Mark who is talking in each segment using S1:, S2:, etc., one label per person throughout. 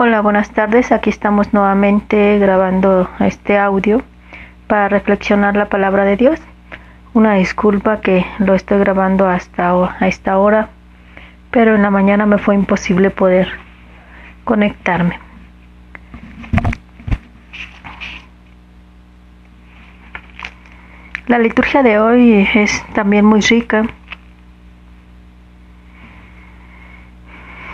S1: Hola, buenas tardes. Aquí estamos nuevamente grabando este audio para reflexionar la palabra de Dios. Una disculpa que lo estoy grabando hasta a esta hora, pero en la mañana me fue imposible poder conectarme. La liturgia de hoy es también muy rica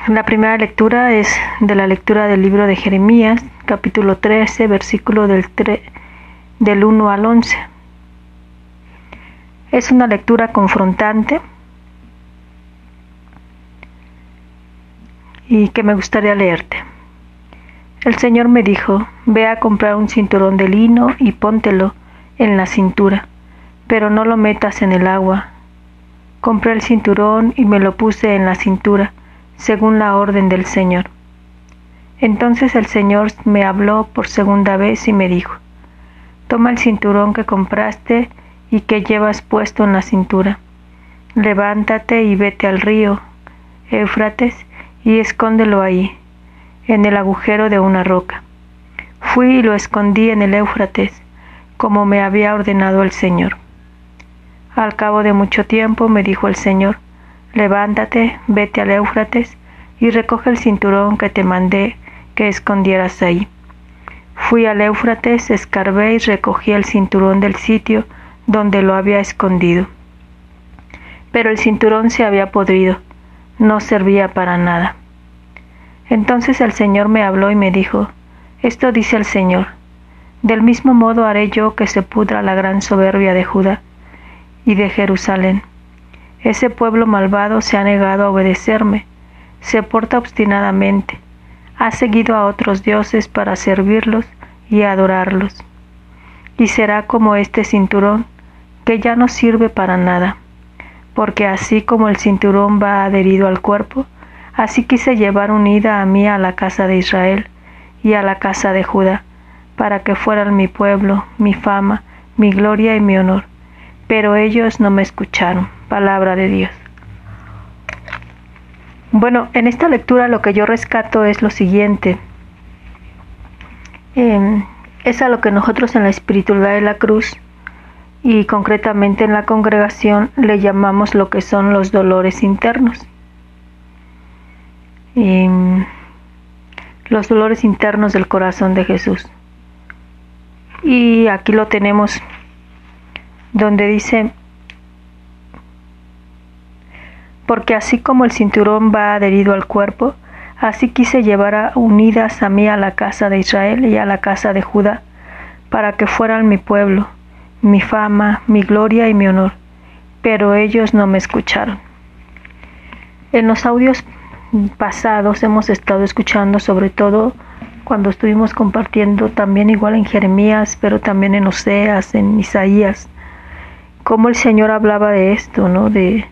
S1: La primera lectura es de la lectura del libro de Jeremías, capítulo 13, versículo del, del 1 al 11. Es una lectura confrontante y que me gustaría leerte. El Señor me dijo, ve a comprar un cinturón de lino y póntelo en la cintura, pero no lo metas en el agua. Compré el cinturón y me lo puse en la cintura según la orden del Señor. Entonces el Señor me habló por segunda vez y me dijo, Toma el cinturón que compraste y que llevas puesto en la cintura. Levántate y vete al río Éufrates y escóndelo ahí, en el agujero de una roca. Fui y lo escondí en el Éufrates, como me había ordenado el Señor. Al cabo de mucho tiempo me dijo el Señor, levántate, vete al Éufrates y recoge el cinturón que te mandé que escondieras ahí. Fui al Éufrates, escarbé y recogí el cinturón del sitio donde lo había escondido. Pero el cinturón se había podrido, no servía para nada. Entonces el Señor me habló y me dijo, Esto dice el Señor, del mismo modo haré yo que se pudra la gran soberbia de Judá y de Jerusalén ese pueblo malvado se ha negado a obedecerme, se porta obstinadamente, ha seguido a otros dioses para servirlos y adorarlos. Y será como este cinturón, que ya no sirve para nada, porque así como el cinturón va adherido al cuerpo, así quise llevar unida a mí a la casa de Israel y a la casa de Judá, para que fueran mi pueblo, mi fama, mi gloria y mi honor. Pero ellos no me escucharon palabra de Dios. Bueno, en esta lectura lo que yo rescato es lo siguiente. Em, es a lo que nosotros en la espiritualidad de la cruz y concretamente en la congregación le llamamos lo que son los dolores internos. Em, los dolores internos del corazón de Jesús. Y aquí lo tenemos donde dice, porque así como el cinturón va adherido al cuerpo, así quise llevar unidas a mí a la casa de Israel y a la casa de Judá, para que fueran mi pueblo, mi fama, mi gloria y mi honor. Pero ellos no me escucharon. En los audios pasados hemos estado escuchando sobre todo cuando estuvimos compartiendo también igual en Jeremías, pero también en Oseas, en Isaías, cómo el Señor hablaba de esto, ¿no? De,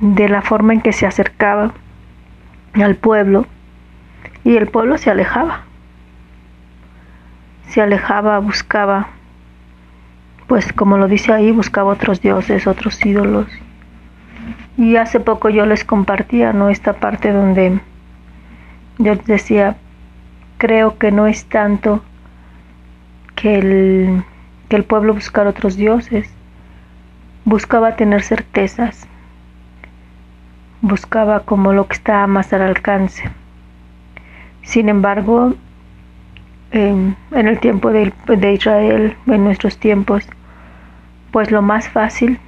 S1: de la forma en que se acercaba al pueblo y el pueblo se alejaba. Se alejaba, buscaba, pues como lo dice ahí, buscaba otros dioses, otros ídolos. Y hace poco yo les compartía, ¿no? Esta parte donde yo decía, creo que no es tanto que el, que el pueblo buscara otros dioses, buscaba tener certezas, buscaba como lo que estaba más al alcance. Sin embargo, en, el tiempo de, Israel, en nuestros tiempos, pues lo más fácil,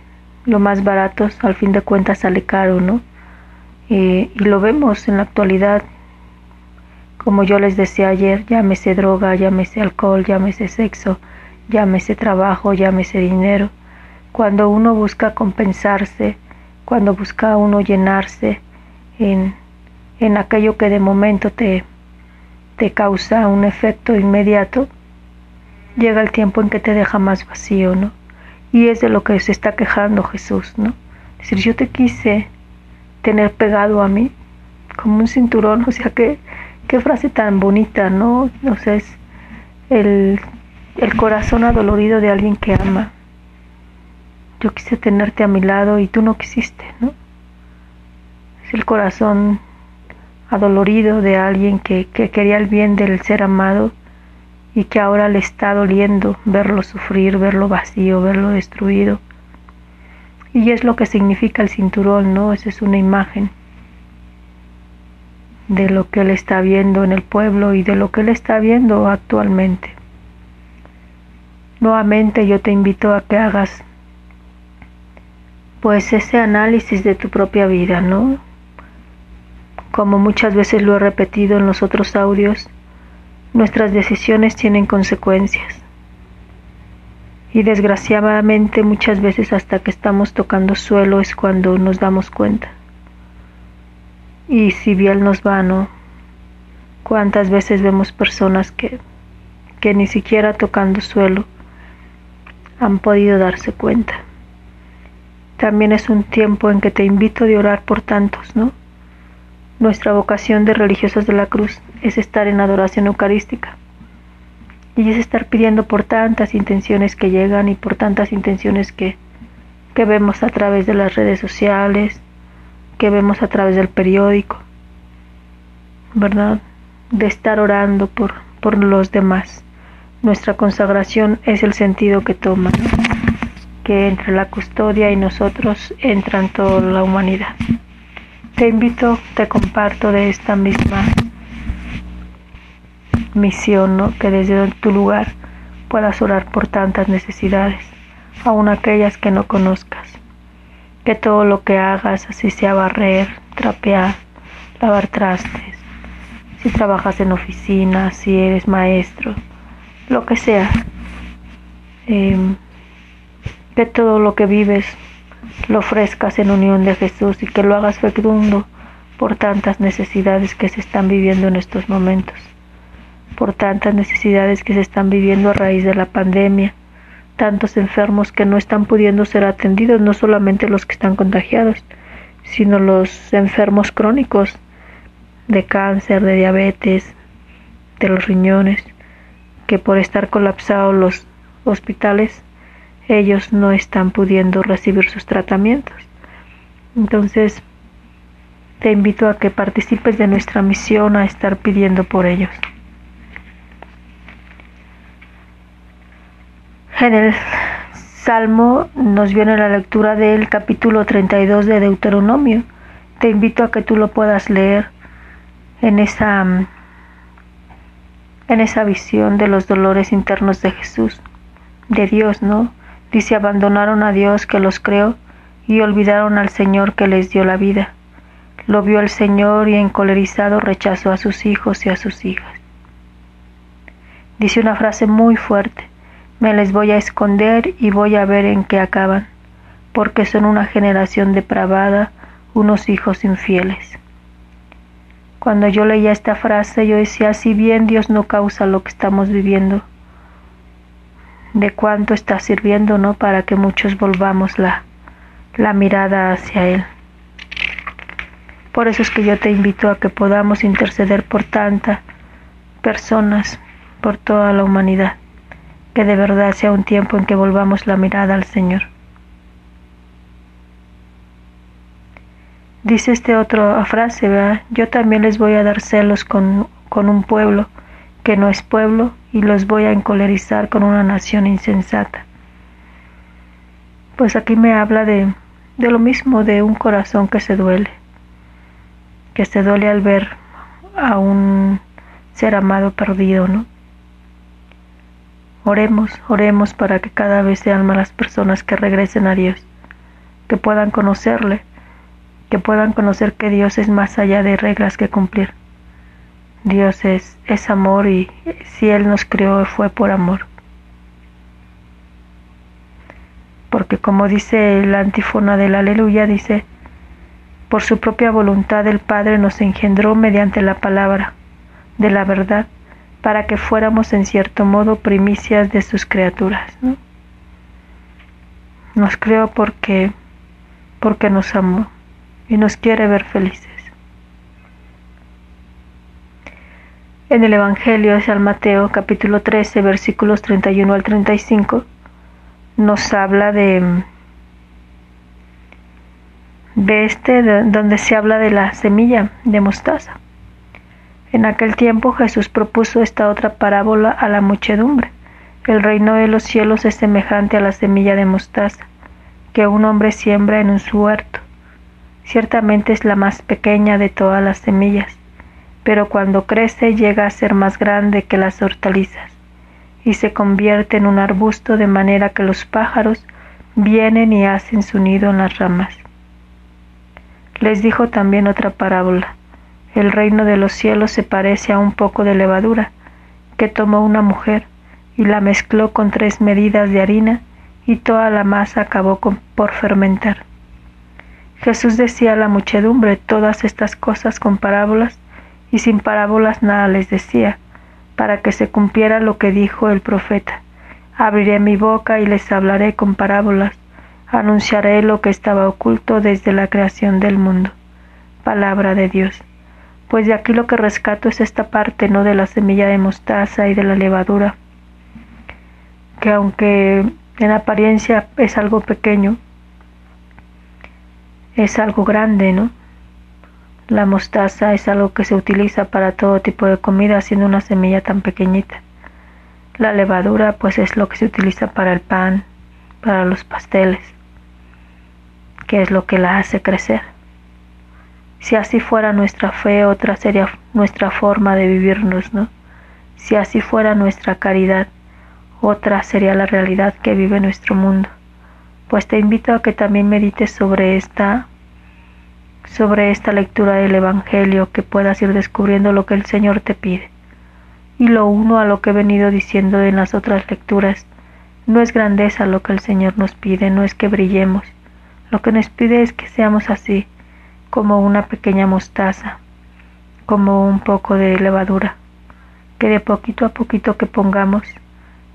S1: lo más barato, al fin de cuentas sale caro, ¿no? y lo vemos en la actualidad, como yo les decía ayer, llámese droga, llámese alcohol, llámese sexo, llámese trabajo, llámese dinero. Cuando uno busca compensarse, cuando busca uno llenarse en, en aquello que de momento te, te causa un efecto inmediato, llega el tiempo en que te deja más vacío, ¿no? Y es de lo que se está quejando Jesús, ¿no? Es decir, yo te quise tener pegado a mí como un cinturón, o sea, qué, qué frase tan bonita, ¿no? O sea, es el, el corazón adolorido de alguien que ama yo quise tenerte a mi lado y tú no quisiste, ¿no? Es el corazón adolorido de alguien que, que quería el bien del ser amado y que ahora le está doliendo verlo sufrir, verlo vacío, verlo destruido. Y es lo que significa el cinturón, ¿no? Esa es una imagen de lo que él está viendo en el pueblo y de lo que él está viendo actualmente. Nuevamente yo te invito a que hagas pues ese análisis de tu propia vida, ¿no? Como muchas veces lo he repetido en los otros audios, nuestras decisiones tienen consecuencias. Y desgraciadamente muchas veces hasta que estamos tocando suelo es cuando nos damos cuenta. Y si bien nos va, ¿no? ¿Cuántas veces vemos personas que, que ni siquiera tocando suelo han podido darse cuenta? También es un tiempo en que te invito a orar por tantos, ¿no? Nuestra vocación de religiosas de la cruz es estar en adoración eucarística. Y es estar pidiendo por tantas intenciones que llegan y por tantas intenciones que, que vemos a través de las redes sociales, que vemos a través del periódico, ¿verdad? De estar orando por, por los demás. Nuestra consagración es el sentido que toma que entre la custodia y nosotros entran toda la humanidad. Te invito, te comparto de esta misma misión, que desde tu lugar puedas orar por tantas necesidades, aun aquellas que no conozcas. Que todo lo que hagas, así sea barrer, trapear, lavar trastes, si trabajas en oficina, si eres maestro, lo que sea, eh, que todo lo que vives lo ofrezcas en unión de Jesús y que lo hagas fecundo por tantas necesidades que se están viviendo en estos momentos, por tantas necesidades que se están viviendo a raíz de la pandemia, tantos enfermos que no están pudiendo ser atendidos, no solamente los que están contagiados, sino los enfermos crónicos de cáncer, de diabetes, de los riñones, que por estar colapsados los hospitales ellos no están pudiendo recibir sus tratamientos. Entonces, te invito a que participes de nuestra misión a estar pidiendo por ellos. En el Salmo nos viene la lectura del capítulo 32 de Deuteronomio. Te invito a que tú lo puedas leer en esa en esa visión de los dolores internos de Jesús, de Dios, ¿no? Dice, abandonaron a Dios que los creó y olvidaron al Señor que les dio la vida. Lo vio el Señor y encolerizado rechazó a sus hijos y a sus hijas. Dice una frase muy fuerte, me les voy a esconder y voy a ver en qué acaban, porque son una generación depravada, unos hijos infieles. Cuando yo leía esta frase yo decía, si bien Dios no causa lo que estamos viviendo, de cuánto está sirviendo, ¿no? Para que muchos volvamos la, la mirada hacia Él. Por eso es que yo te invito a que podamos interceder por tantas personas, por toda la humanidad, que de verdad sea un tiempo en que volvamos la mirada al Señor. Dice este otra frase, ¿verdad? Yo también les voy a dar celos con, con un pueblo que no es pueblo y los voy a encolerizar con una nación insensata. Pues aquí me habla de, de lo mismo, de un corazón que se duele, que se duele al ver a un ser amado perdido, ¿no? Oremos, oremos para que cada vez sean más las personas que regresen a Dios, que puedan conocerle, que puedan conocer que Dios es más allá de reglas que cumplir Dios es, es amor y si Él nos creó fue por amor. Porque como dice la antífona del aleluya, dice, por su propia voluntad el Padre nos engendró mediante la palabra de la verdad para que fuéramos en cierto modo primicias de sus criaturas. Nos creó porque, porque nos amó y nos quiere ver felices. En el Evangelio de San Mateo capítulo 13 versículos 31 al 35 nos habla de, este donde se habla de la semilla de mostaza. En aquel tiempo Jesús propuso esta otra parábola a la muchedumbre. El reino de los cielos es semejante a la semilla de mostaza que un hombre siembra en su huerto. Ciertamente es la más pequeña de todas las semillas, pero cuando crece llega a ser más grande que las hortalizas y se convierte en un arbusto de manera que los pájaros vienen y hacen su nido en las ramas. Les dijo también otra parábola. El reino de los cielos se parece a un poco de levadura que tomó una mujer y la mezcló con tres medidas de harina y toda la masa acabó por fermentar. Jesús decía a la muchedumbre todas estas cosas con parábolas y sin parábolas nada les decía, para que se cumpliera lo que dijo el profeta. Abriré mi boca y les hablaré con parábolas, anunciaré lo que estaba oculto desde la creación del mundo. Palabra de Dios. Pues de aquí lo que rescato es esta parte, no de la semilla de mostaza y de la levadura, que aunque en apariencia es algo pequeño, es algo grande, ¿no? La mostaza es algo que se utiliza para todo tipo de comida, siendo una semilla tan pequeñita. La levadura, pues, es lo que se utiliza para el pan, para los pasteles, que es lo que la hace crecer. Si así fuera nuestra fe, otra sería nuestra forma de vivirnos, ¿no? Si así fuera nuestra caridad, otra sería la realidad que vive nuestro mundo. Pues te invito a que también medites sobre esta sobre esta lectura del Evangelio, que puedas ir descubriendo lo que el Señor te pide. Y lo uno a lo que he venido diciendo en las otras lecturas, no es grandeza lo que el Señor nos pide, no es que brillemos, lo que nos pide es que seamos así, como una pequeña mostaza, como un poco de levadura, que de poquito a poquito que pongamos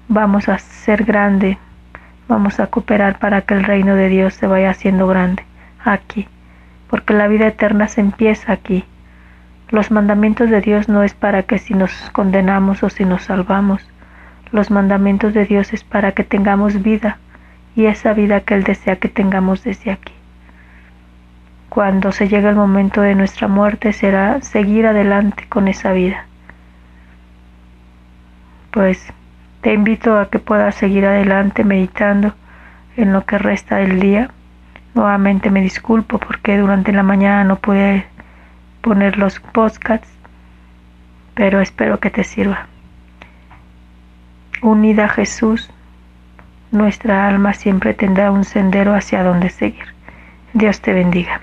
S1: vamos a ser grande, vamos a cooperar para que el reino de Dios se vaya haciendo grande aquí, porque la vida eterna se empieza aquí. Los mandamientos de Dios no es para que si nos condenamos o si nos salvamos, los mandamientos de Dios es para que tengamos vida y esa vida que Él desea que tengamos desde aquí. Cuando se llegue el momento de nuestra muerte será seguir adelante con esa vida. Pues te invito a que puedas seguir adelante meditando en lo que resta del día. Nuevamente me disculpo porque durante la mañana no pude poner los podcasts, pero espero que te sirva. Unida a Jesús, nuestra alma siempre tendrá un sendero hacia donde seguir. Dios te bendiga.